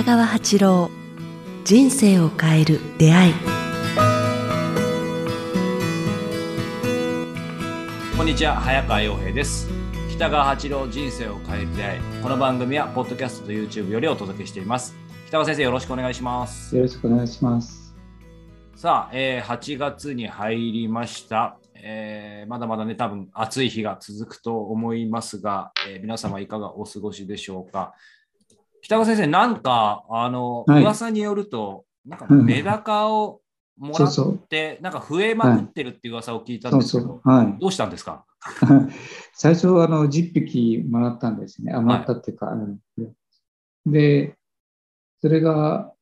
北川八郎人生を変える出会い。こんにちは早川洋平です。北川八郎人生を変える出会い。この番組はポッドキャストと YouTube よりお届けしています。北川先生よろしくお願いします。よろしくお願いします。さあ、えー8月に入りました、えーまだまだね多分暑い日が続くと思いますが、えー皆様いかがお過ごしでしょうか北川先生なんかあの、はい噂によるとなんかうんメダカをもらっそうそう。てなんか増えまくってるっていう噂を聞いたんですけど、そう。はい。どうしたんですか？最初、あの、10匹もらったんですね。あ、もらったっていうか、で、それが、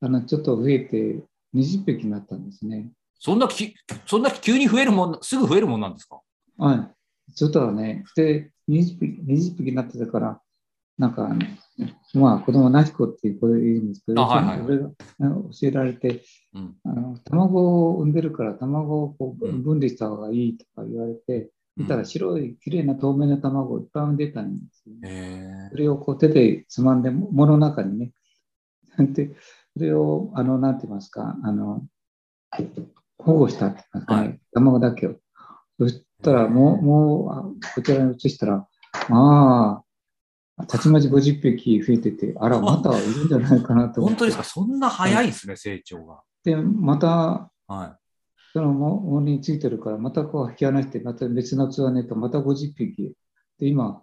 あの、ちょっと増えて、20匹になったんですね。そんなきそんな急に増えるもんすぐ増えるもんなんですか？はい。ちょっとはね、で、20匹、20匹になってたから、なんか、あのまあ、子供なし子っていう子いるんですけど、あはいはいそれが教えられて、うんあの卵を産んでるから卵をこううん分離した方がいいとか言われて、見たうんら白い綺麗な透明な卵をいっぱい産んでたんですよね。へそれをこう手でつまんで、もの中にね。で、それを、あの、なんて言いますか、あの、保護したって言いますかね、はい卵だけを。そしたら、もう、もう、あこちらに移したら、ああ、たちまち50匹増えてて、あら、またいるんじゃないかなと。本当ですか？そんな早いんですね、成長が。で、また、はそのものについてるから、またこう引き離して、また別のツアーネとまた50匹。で、今、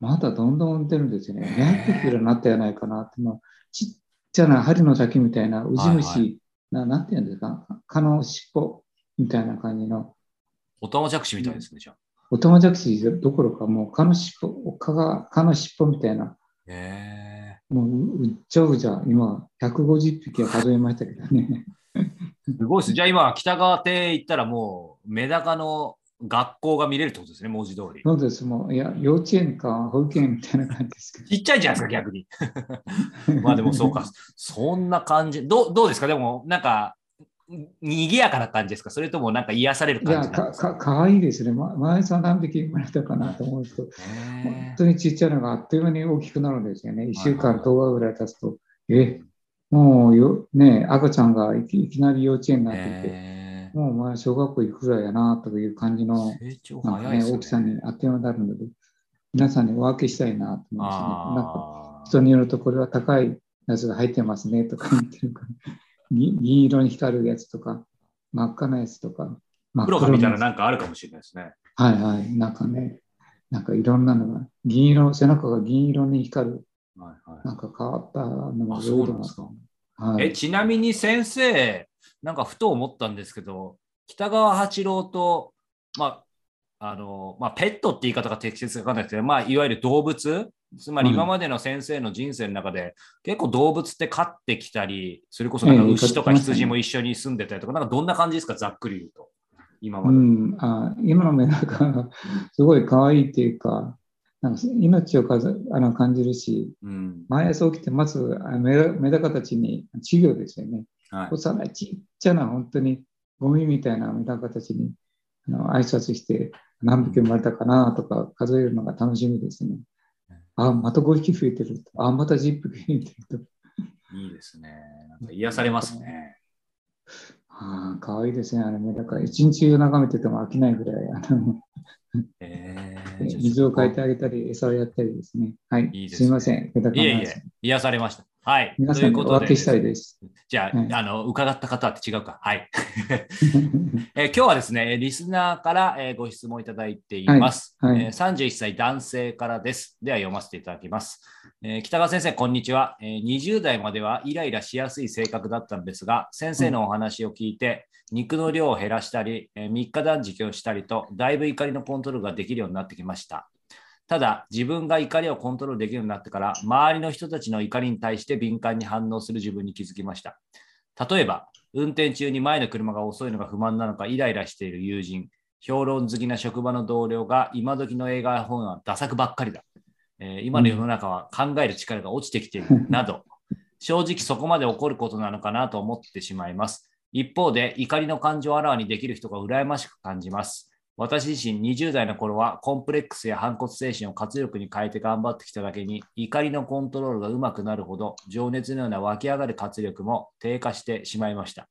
まだどんどん産んでるんですよね。200匹ぐらいになったんじゃないかなっての、ちっちゃな針の先みたいなウジ虫、はいななんていうんですか、蚊の尻尾みたいな感じの、おたまじゃくしみたいですね、じゃあ。オタマジャクシどころか、もう蚊の尻尾、蚊が、蚊の尻尾みたいな、へもううっちゃうじゃ、今、150匹は数えましたけどね。え。すごいです。じゃあ今、北川邸行ったらもう、メダカの学校が見れるってことですね、文字通り。そうです、もう、いや、幼稚園か保育園みたいな感じですけど。ちっちゃいじゃないですか、逆に。まあでもそうか。そんな感じ。どうどうですか？でも、なんか、にぎやかな感じですか？それともなんか癒されるいや、感じですか？かかかわいいですね。ま前さん何匹生まれたかなと思うと、へ本え当にちっちゃいのがあっという間に大きくなるんですよね。1週間、はい。はい10日ぐらい経つと、え、もうよ、ね、赤ちゃんがいきいきなり幼稚園になってて、へえもうお前小学校行くぐらいやなという感じの、成長ね、ね。大きさにあっという間になるので、皆さんにお分けしたいなと思いますね。なんかあ人によるとこれは高いやつが入ってますねとか言ってるから、ぎ銀色に光るやつとか、真っ赤なやつとか、真ー黒かみたいななんかあるかもしれないですね。はいはい。なんかね、なんかいろんなのが、銀色、背中が銀色に光る、はいはいなんか変わったのがあそうなんですかえはい。ちなみに先生、なんかふと思ったんですけど、北川八郎と、まあ、あの、まあ、ペットって言い方が適切かわかんないですけど、まあ、いわゆる動物、つまりうん今までの先生の人生の中で、結構動物って飼ってきたり、それこそなんかええ牛とか羊も一緒に住んでたりとか、なんかどんな感じですか、ざっくり言うと。今まうで。ん、あ今のメダカがすごい可愛いっていうか、なんか命をかずあの感じるし、うん。毎朝起きてまずあメダメダカたちに授業ですよね。はい。幼いちっちゃな本当にゴミみたいなメダカたちにあの挨拶して何匹生まれたかなとか数えるのが楽しみですね。あ、また5匹増えてる。あ、また10匹増えてると。いいですね。なんか癒されますね。ああ、かわいいですね。あのメダカ。一日中眺めてても飽きないぐらい、あのえ 水を変えてあげたり、餌をやったりですね。はい。いいですねすいません。いえいえ、癒されました。はい。皆さんにお分けしたいでです。じゃあ、はいあの、伺った方って違うか。はい。えー今日はですね、リスナーから、えーご質問いただいています、はいはいえー31歳男性からです。では読ませていただきます。えー北川先生、こんにちは、えー20代まではイライラしやすい性格だったのですが、先生のお話を聞いて、肉の量を減らしたり、え3日断食をしたりと、だいぶ怒りのコントロールができるようになってきました。ただ、自分が怒りをコントロールできるようになってから、周りの人たちの怒りに対して敏感に反応する自分に気づきました。例えば、運転中に前の車が遅いのが不満なのかイライラしている友人、評論好きな職場の同僚が今時の映画や本はダ作ばっかりだ。えー今の世の中は考える力が落ちてきているなど、正直そこまで起こることなのかなと思ってしまいます。一方で、怒りの感情をあらわにできる人が羨ましく感じます。私自身20代の頃はコンプレックスや反骨精神を活力に変えて頑張ってきただけに怒りのコントロールがうまくなるほど情熱のような湧き上がる活力も低下してしまいました。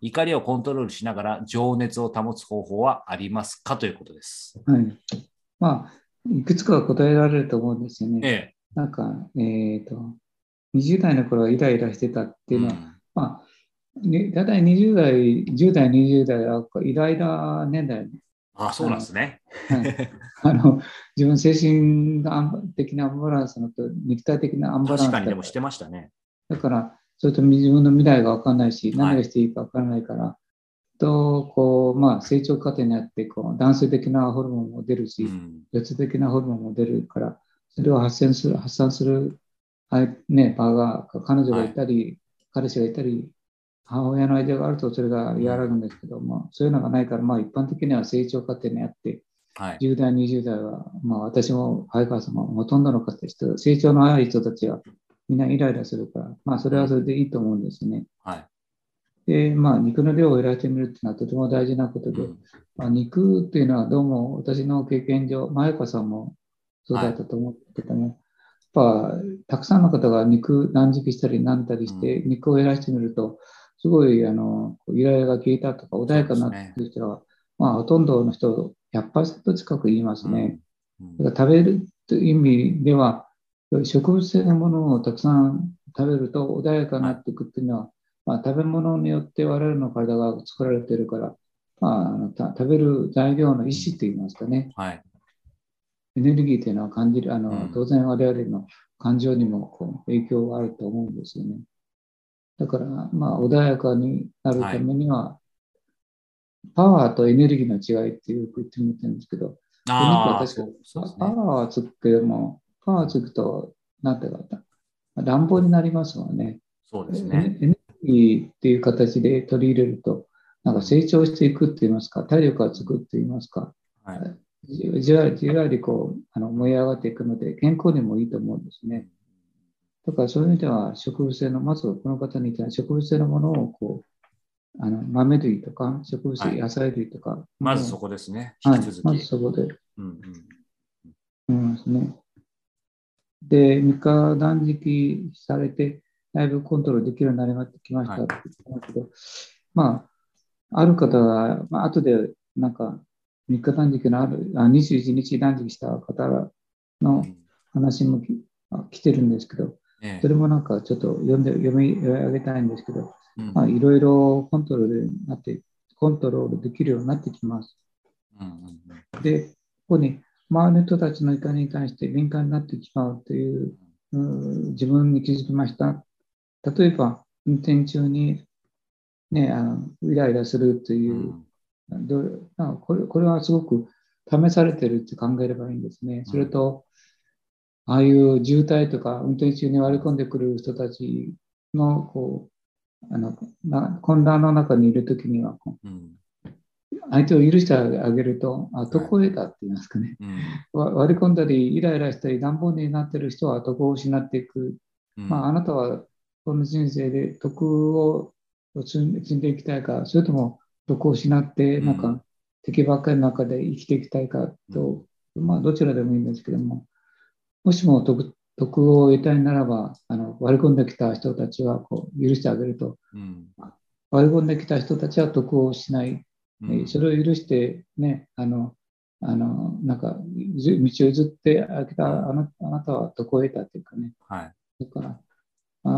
怒りをコントロールしながら情熱を保つ方法はありますかということです。はい。まあ、いくつかは答えられると思うんですよね。ええ。なんか、えっ、と、20代の頃はイライラしてたっていうのは、んまあ、ね、だいたい20代、10代、20代はイライラ年代、あ、そうなんですね。はい、あの自分精神的なアンバランスのと肉体的なアンバランス確かだにでもしてましたね。だから、それと自分の未来が分かんないし、はい何がしていいか分からないから、と、こう、まあ、成長過程にあって、こう、男性的なホルモンも出るし、うん女性的なホルモンも出るから、それを発散する、発散する、はいね、場が、彼女がいたり、彼氏がいたり、母親の間があるとそれが和らぐんですけども、そういうのがないから、まあ一般的には成長過程にあって、はい。10代、20代は、まあ私も早川さんもほとんどの方人、成長の早い人たちはみんなイライラするから、まあそれはそれでいいと思うんですね。はい。で、まあ肉の量を減らしてみるっていうのはとても大事なことで、うんまあ、肉っていうのはどうも私の経験上、前川さんもそうだったと思うけども、やっぱたくさんの方が肉断食したりなんたりして、肉を減らしてみると、すごいあのイライラが消えたとか、穏やかになってる人は、まあほとんどの人、100%近く言いますね。うんだから食べるという意味では、植物性のものをたくさん食べると穏やかになっていくっていうのは、まあ、食べ物によって我々の体が作られているから、まああの、た食べる材料の意思といいますかね、はい。エネルギーというのは感じる、あのうん当然我々の感情にもこう影響があると思うんですよね。だから、まあ、穏やかになるためには、パワーとエネルギーの違いってよく言ってみてるんですけど、あ確かパね。ワーはつくけども、パワーつくと、なんていうかな、乱暴になりますもんね。そうですエね。ネエネルギーっていう形で取り入れると、なんか成長していくって言いますか、体力がつくって言いますか、はい。じじわじわりこうあの燃え上がっていくので、健康にもいいと思うんですね。だからそういう意味では、植物性の、まずこの方に言った植物性のものをこう、あの豆類とか植物はい性、野菜類とか、まずそこですね。はいまずき。そこでうんうんですね。で、3日断食されて、だいぶコントロールできるようになりまきましたはいって言ってますけど、まあ、ある方は、まあ後でなんか3日断食のある、あ21日断食した方うのん。話もきあ来てるんですけど、ええそれもなんかちょっと読んで読み上げたいんですけど、うんまあ、いろいろコントロールになって、コントロールできるようになってきます。うんうんで、ここに周りの人たちの怒りに対して敏感になってしまうという、うん自分に気づきました。例えば、運転中に、ね、あのイライラするとういう、うなんかこれこれはすごく試されてるって考えればいいんですね。それと、ああいう渋滞とか運転中に割り込んでくる人たちのこうあのな混乱の中にいるときには、こううん。相手を許してあげると、あ、得を得たって言いますかね。うん。わ割り込んだり、イライラしたり、乱暴になっている人は徳を失っていく。うん。まあ、あなたはこの人生で徳を積んでいきたいか、それとも徳を失って、なんかうん敵ばっかりの中で生きていきたいかと、まあ、どちらでもいいんですけども、もしも徳徳を得たいならば、あの割り込んできた人たちはこう許してあげると、うん割り込んできた人たちは徳をしない、うんえーそれを許して、ね、あの、あの、なんか、ず道を譲ってあげたあなあなたは徳を得たというかね。はい。だから、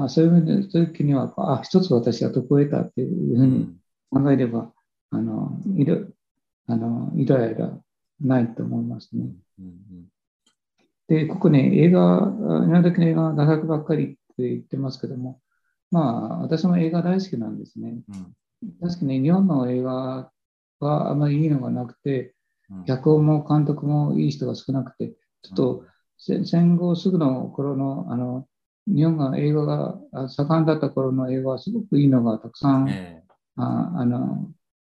あそういう意味で、そういう時には、あ、一つ私は徳を得たっていうふうに考えれば、あの、いろ、あの、イライラないと思いますね。うんで、ここね、映画、今時の映画、画角ばっかりって言ってますけども、まあ、私も映画大好きなんですね。うん。確かに日本の映画はあまりいいのがなくて、うん。脚本も監督もいい人が少なくて、ちょっとせ戦後すぐの頃のあの日本が映画があ盛んだった頃の映画はすごくいいのがたくさん、ええ。ああの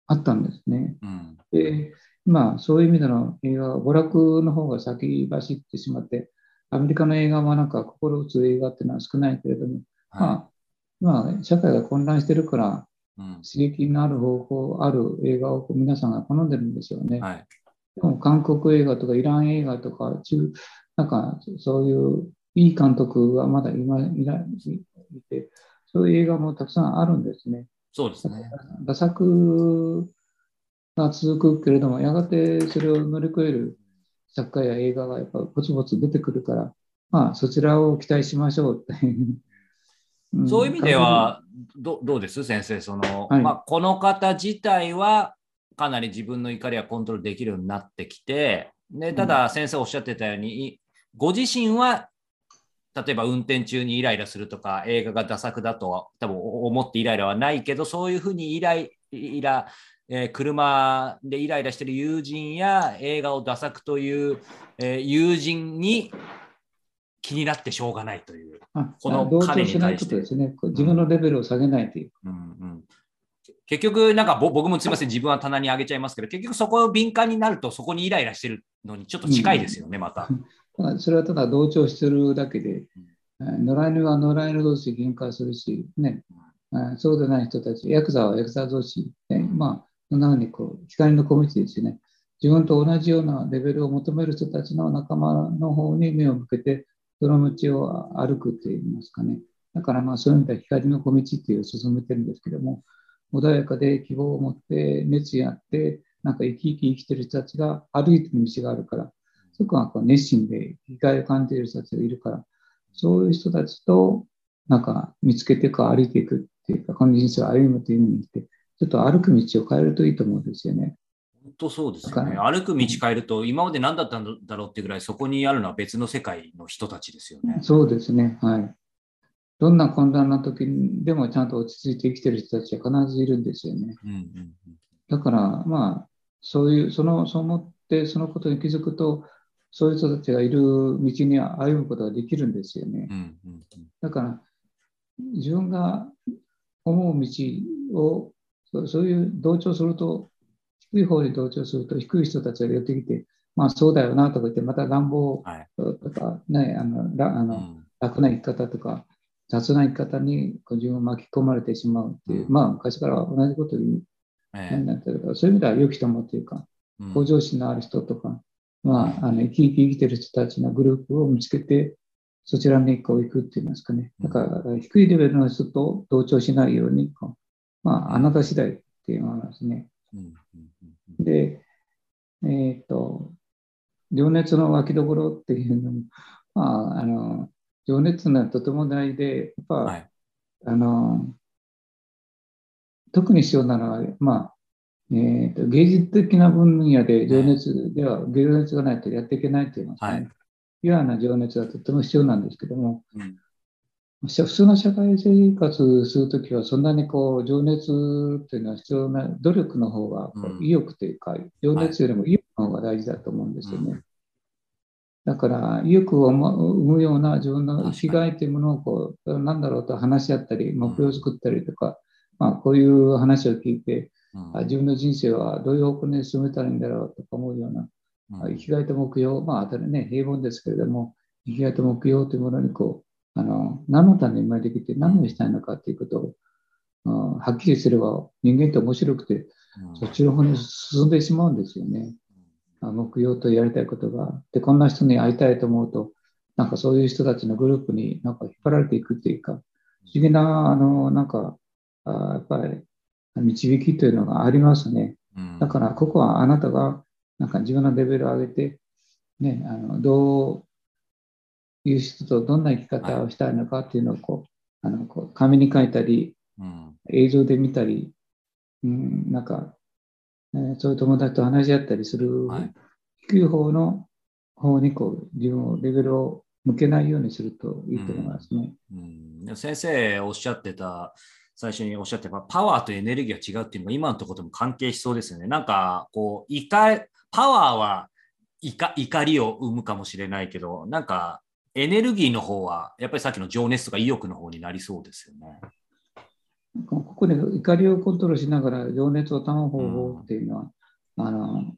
あったんですね。うん。で、今、そういう意味での映画、娯楽の方が先走ってしまって、アメリカの映画はなんか心打つ映画っていうのは少ないけれども、はまあ、今、社会が混乱してるから、いうん刺激のある方法、ある映画を皆さんが好んでるんでしょうね。はいでも韓国映画とかイラン映画とか、中なんかそういういい監督はまだ今いらいて、そういう映画もたくさんあるんですね。そうですね。打作が続くけれども、やがてそれを乗り越える作家や映画がやっぱぼつぼつ出てくるから、まあそちらを期待しましょうっていう。ん。そういう意味ではどどうです？先生その、はい。まあ、この方自体はかなり自分の怒りはコントロールできるようになってきてでただ先生おっしゃってたように、ご自身は例えば運転中にイライラするとか映画がダ作だとは多分思ってイライラはないけどそういうふうにイライイラ、えー車でイライラしてる友人や映画をダ作という、えー友人に気になってしょうがないという。あこの彼にしないこ対してとですね。自分のレベルを下げないという。うんうん結局、なんかぼ僕もすみません、自分は棚に上げちゃいますけど、結局そこを敏感になると、そこにイライラしてるのにちょっと近いですよね、また。ただそれはただ同調してるだけで、えー野良犬は野良犬同士で喧嘩するし、ね、えーそうでない人たち、ヤクザはヤクザ同士、ねまあ、そんなふうにこう光の小道ですね。自分と同じようなレベルを求める人たちの仲間の方に目を向けて、その道を歩くといいますかね。だからまあそういう意味では光の小道っていうを進めてるんですけども、穏やかで希望を持って熱意あって、なんか生き生き生きてる人たちが歩いてる道があるから、そこはこう熱心で生きがいを感じる人たちがいるから、そういう人たちとなんか見つけてか歩いていくっていうか、この人生を歩むという意味にして、ちょっと歩く道を変えるといいと思うんですよね。本当そうですよね。だ歩く道変えると、今まで何だったんだろうってぐらい、そこにあるのは別の世界の人たちですよね。そうですね。はい。どんな混乱な時にでもちゃんと落ち着いて生きてる人たちは必ずいるんですよね。うんうんだから、まあ、そういう、その、そう思って、そのことに気づくと、そういう人たちがいる道に歩むことができるんですよねうん。うんうんだから、自分が思う道を、そういう同調すると、低い方に同調すると、低い人たちが寄ってきて、まあそうだよなとか言って、また乱暴はい。とか、ね、あのらあのうん。楽な生き方とか、雑な生き方に自分を巻き込まれてしまうっていう、うん。まあ昔から同じことにえなってるから、そういう意味では良き友というか、えうん。向上心のある人とか、まあ、あの生き生き生きてる人たちのグループを見つけて、そちらにこう行くって言いますかね。だから、低いレベルの人と同調しないようにこう、まあ、あなた次第って言い。うんうんうんで、えっ、と、情熱の湧きどころっていうのも、まあ、あの、情熱のはとても大事で、やっぱ、はいあの、特に必要なのは、まあ、えーと芸術的な分野で情熱では、芸熱がないとやっていけないと言いますかね。はいピュアな情熱はとても必要なんですけども、うん普通の社会生活するときは、そんなにこう情熱っていうのは必要な努力の方が意欲というか、情熱よりも意欲の方が大事だと思うんですよね。うん。だから、意欲を生むような自分の生き確かがいというものをこう、なんだろうと話し合ったり、目標を作ったりとか、まあ、こういう話を聞いて、自分の人生はどういう方向に進めたらいいんだろうとか思うような、うん。生きがいと目標、まあ、当たりね、平凡ですけれども、生きがいと目標というものにこう、あの何のために生まれてきて何をしたいのかということを、うんはっきりすれば人間って面白くて、うんそっちの方に進んでしまうんですよね。あ目標とやりたいことが。で、こんな人に会いたいと思うと、なんかそういう人たちのグループになんか引っ張られていくっていうか、不思議な、あの、なんか、あやっぱり導きというのがありますね。うんだから、ここはあなたが、なんか自分のレベルを上げて、ね、あのどういう人とどんな生き方をしたいのかっていうのをこう、あのこう紙に書いたり、うん映像で見たり、うん、なんか、えーそういう友達と話し合ったりする、はい低い方の方にこう自分をレベルを向けないようにするといいと思いますね。うんでも先生おっしゃってた、最初におっしゃってたパワーとエネルギーが違うっていうのが今のところとも関係しそうですよね。なんかこう怒パワーは怒怒りを生むかもしれないけど、なんかエネルギーの方はやっぱりさっきの情熱とか意欲の方になりそうですよね。ここで怒りをコントロールしながら情熱を保う方法っていうのは、あの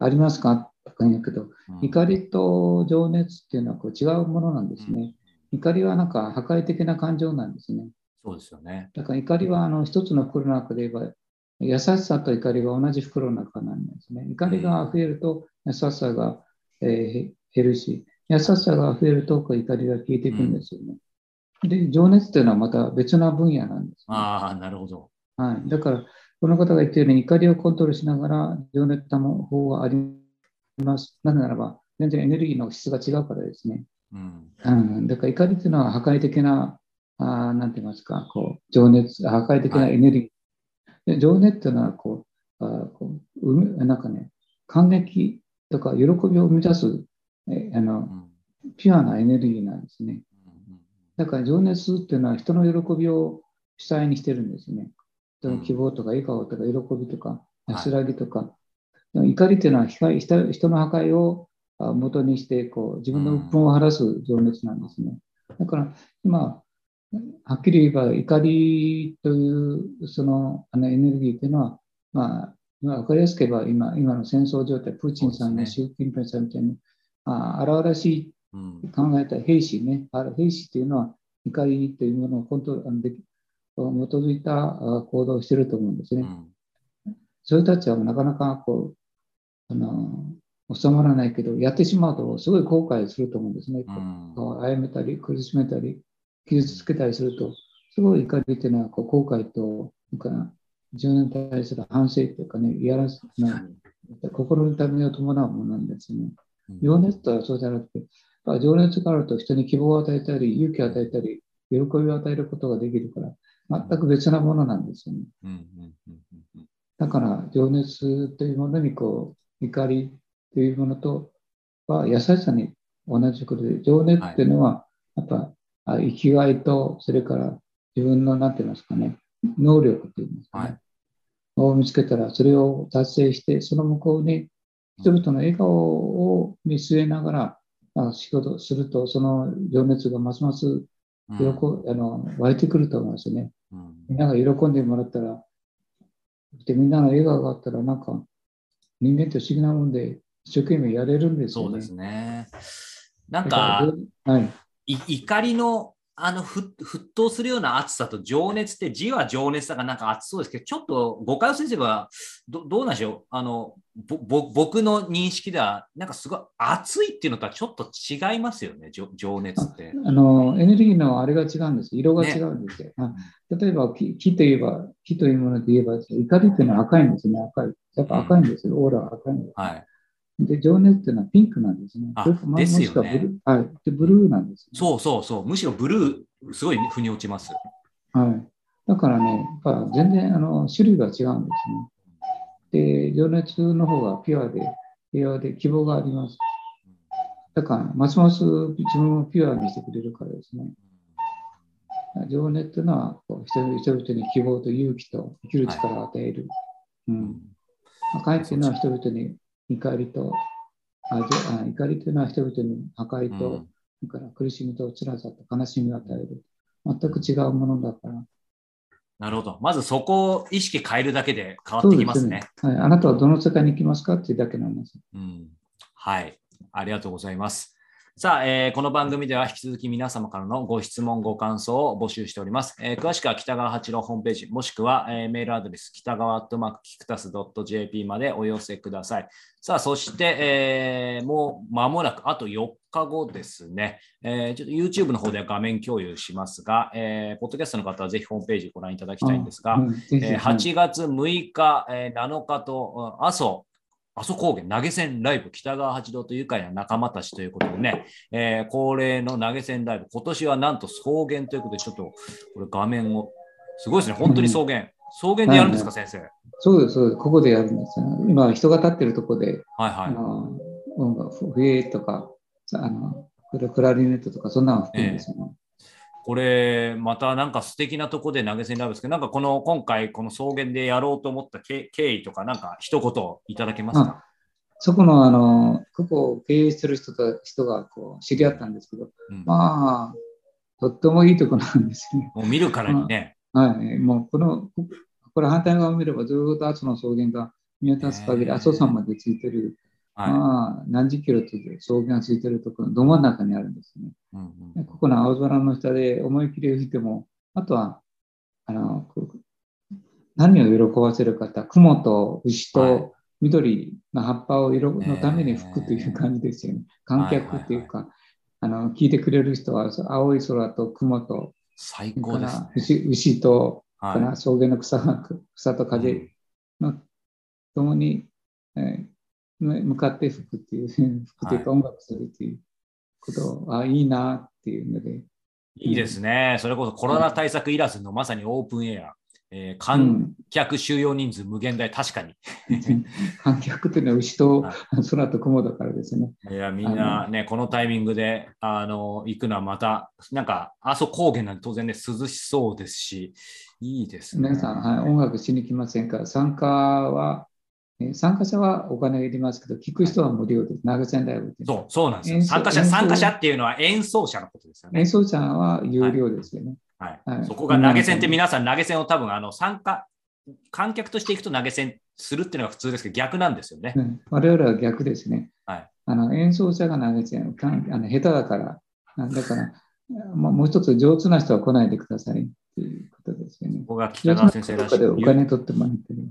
ありますか？とか言うけど、うん怒りと情熱っていうのはこう違うものなんですね。怒りはなんか破壊的な感情なんですね。そうですよね。だから怒りはあの一つの袋の中で言えば優しさと怒りが同じ袋の中なんですね。怒りが増えると優しさが、えー減るし、優しさが増えると怒りが消えていくんですよね。で、情熱というのはまた別な分野なんです、ね。ああ、なるほど。はい。だから、この方が言ったように怒りをコントロールしながら情熱た方法はあります。なぜならば、全然エネルギーの質が違うからですね。うん。うん、だから怒りというのは破壊的な、あーなんて言いますか、こう、情熱、破壊的なエネルギー。で情熱というのはこう、あーこうなんかね、感激とか喜びを生み出す、えあの、うんピュアなエネルギーなんですね。うんだから情熱っていうのは人の喜びを主体にしてるんですね。人の希望とか笑顔とか喜びとかい安らぎとか。でも怒りっていうのは光人人の破壊をあ元にしてこう自分の鬱憤を晴らす情熱なんですね。だから今、はっきり言えば怒りというそのあのエネルギーっていうのは、まあ、まあ分かりやすく言えば今今の戦争状態、プーチンさんや習近平さんみたいに、あ荒々しいうん考えた兵士ね、あれ兵士というのは怒りというものをコントロールあのでき基づいたあ行動をしていると思うんですね。うんそういう人たちはなかなかこうあの収まらないけど、やってしまうとすごい後悔すると思うんですね。うんこう殺めたり、苦しめたり、傷つけたりすると、すごい怒りというのはこう後悔と、なんか自分に対する反省というかね、いやらしな心の痛みを伴うものなんですね。情熱とはそうじゃなくて、情熱があると人に希望を与えたり、勇気を与えたり、喜びを与えることができるから、全く別なものなんですよね。うんうんうんうん。だから、情熱というものにこう、怒りというものとは優しさに同じことで、情熱っていうのは、やっぱ、あ生きがいと、それから自分の、なんて言いますかね、能力といいますかね、はい。を見つけたら、それを達成して、その向こうに人々の笑顔を見据えながら、あ仕事をすると、その情熱がますますうん喜あの湧いてくると思いますね。うんみんなが喜んでもらったら、でみんなの笑顔があったら、なんか人間って不思議なもんで、一生懸命やれるんですよね。そうですね。なんだか、らはい、い怒りのあのふ沸騰するような熱さと情熱って字は情熱だからなんか熱そうですけど、ちょっと誤解を先生はどどうなんでしょう？あのぼぼ僕の認識では、なんかすごい熱いっていうのとはちょっと違いますよね、情情熱って。あのエネルギーのあれが違うんです。色が違うんですよ。あ例えば木木といえば、木というもので言えば、怒りっていうのは赤いんですね。赤い。やっぱ赤いんですよ。オーラが赤いんです。はい。で、情熱っていうのはピンクなんですね。あですよねはい。で、ブルーなんです、ね。そうそうそう。むしろブルー、すごい腑に落ちます。はい。だからね、やっぱ全然あの種類が違うんですね。で、情熱の方がピュアで、平和で希望があります。だから、ますます自分をピュアにしてくれるからですね。情熱というのはこう人々人々に希望と勇気と生きる力を与える。うん。赤いというのは人々に怒りと、あ怒りというのは人々に破壊と、うんだから苦しみと辛さと悲しみを与える。全く違うものだから。なるほど。まずそこを意識変えるだけで変わってきますね。はい。あなたはどの世界に行きますかっていうだけなんです。うんはい。ありがとうございます。さあ、えーこの番組では引き続き皆様からのご質問、ご感想を募集しております。えー詳しくは北川八郎ホームページ、もしくは、えーメールアドレス、北川アットマークキクタス .jp までお寄せください。さあ、そして、えーもう間もなく、あと4日後ですね、えーちょっと YouTube の方では画面共有しますが、えーポッドキャストの方はぜひホームページご覧いただきたいんですが、うんえー8月6日、えー7日と、うん阿蘇、阿蘇高原投げ銭ライブ、北川八郎と愉快な仲間たちということでね、えー恒例の投げ銭ライブ、今年はなんと草原ということで、ちょっとこれ画面を、すごいですね、本当に草原。草原でやるんですか、先生？そうです、そうです。ここでやるんですよ。今、人が立ってるところで、はいはい。あの、音楽笛とか、あの、クラクラリネットとか、そんなの吹くんですよ。これ、またなんか素敵なとこで投げ銭ライブですけど、なんかこの今回、この草原でやろうと思った経経緯とか、なんか一言いただけますか、そこの、あの、ここを経営してる人と人がこう知り合ったんですけど、うんまあ、とってもいいとこなんですね。もう見るからにね。はい。もう、この、ここれ反対側を見れば、ずーっと阿蘇の草原が見渡す限り、阿蘇山までついてる、はい。まあ、何十キロと草原がついてるところのど真ん中にあるんですね。うんでここの青空の下で思い切り吹いても、あとは、あの、何を喜ばせるかって、雲と牛はい。と緑の葉っぱを色のために吹くという感じですよね。観客っていうか、あの聞いてくれる人は青い空と雲と、最高ですね。ら牛牛と、はい。草原の草が草と風のともに、え向かって吹くっていう、吹くというか音楽するっていうことを、あいいなっていうので、いいですね。それこそコロナ対策いらずのまさにオープンエア。えーう観ん、客収容人数無限大、確かに。観客っていうのは牛とは空と雲だからですね。いや、みんなね、このタイミングで、あの、行くのはまた、なんか、阿蘇高原なんて当然ね、涼しそうですし、いいですね。皆さん、はい、音楽しに来ませんか？参加は、えー参加者はお金がいりますけど、聞く人は無料です。投げ銭だよって。そう、そうなんですよ。参加者、参加者っていうのは演奏者のことですよね演。奏者は有料ですよね。はいはいそこが投げ銭って皆さん投げ銭を多分、あの、参加、観客として行くと投げ銭するっていうのが普通ですけど、逆なんですよね。うん我々は逆ですね。はいあの演奏者が投げ銭かんあの下手だから、あだから、まあ、もう一つ上手な人は来ないでくださいっていうことですよねこ。こが北川先生らしいお金取ってもらってる。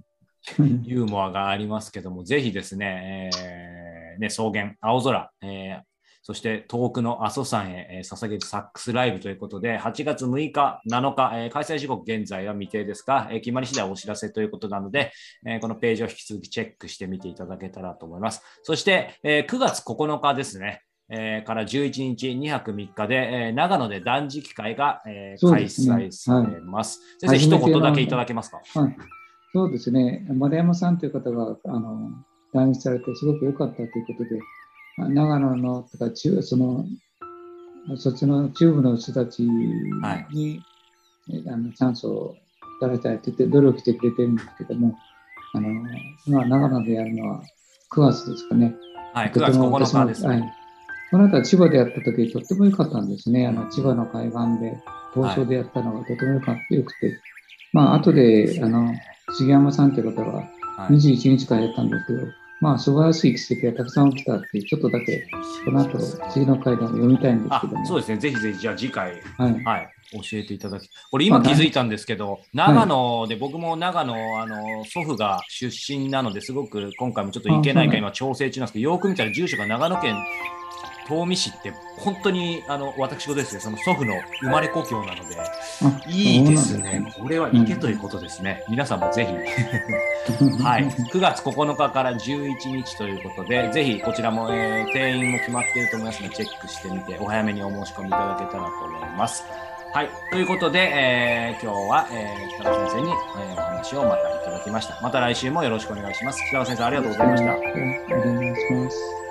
うんユーモアがありますけども、ぜひですね、えーね草原、青空、えーそして遠くの阿蘇山へ、えー捧げるサックスライブということで、8月6日、7日、えー開催時刻現在は未定ですが、えー決まり次第お知らせということなので、えーこのページを引き続きチェックしてみていただけたらと思います。そして、えー9月9日ですね。えーから11日、2泊3日で、えー長野で断食会が、えーね催されます。先生、初一言だけいただけますか？はい、そうですね、丸山さんという方があの来日されてすごく良かったということで、あ長野のとか中そのそっちの中部の人たちに、はいえあのチャンスをいただきたいと言って努力してくれてるんですけども、あのまあ、長野でやるのは9月ですかね。はい、9月9日ですね。はい。この後は千葉でやった時とっても良かったんですね。あの千葉の海岸で、東証でやったのがとても良くて。まあ、後で、あの、杉山さんという方がはい21日間やったんですけど、まあ、素晴らしい奇跡がたくさん起きたっていう、ちょっとだけ、この後、次の回でも読みたいんですあけども。そうですね、ぜひぜひ、じゃあ次回、はい。はい、教えていただき。これ今気づいたんですけど、長野で、僕も長野、あの、祖父が出身なので、すごく今回もちょっと行けないかあ今調整中なんですけど、よく見たら住所が長野県東御市って、本当に、あの、私事ですね、その祖父の生まれ故郷なので、あいいですね。これは行けということですね。皆さんもぜひ。はい、9月9日から11日ということで、ぜひこちらも、えー定員も決まっていると思いますので、チェックしてみて、お早めにお申し込みいただけたらと思います。はい、ということで、えー今日は、えー北川先生に、えーお話をまたいただきました。また来週もよろしくお願いします。北川先生、ありがとうございました。はいお願いします。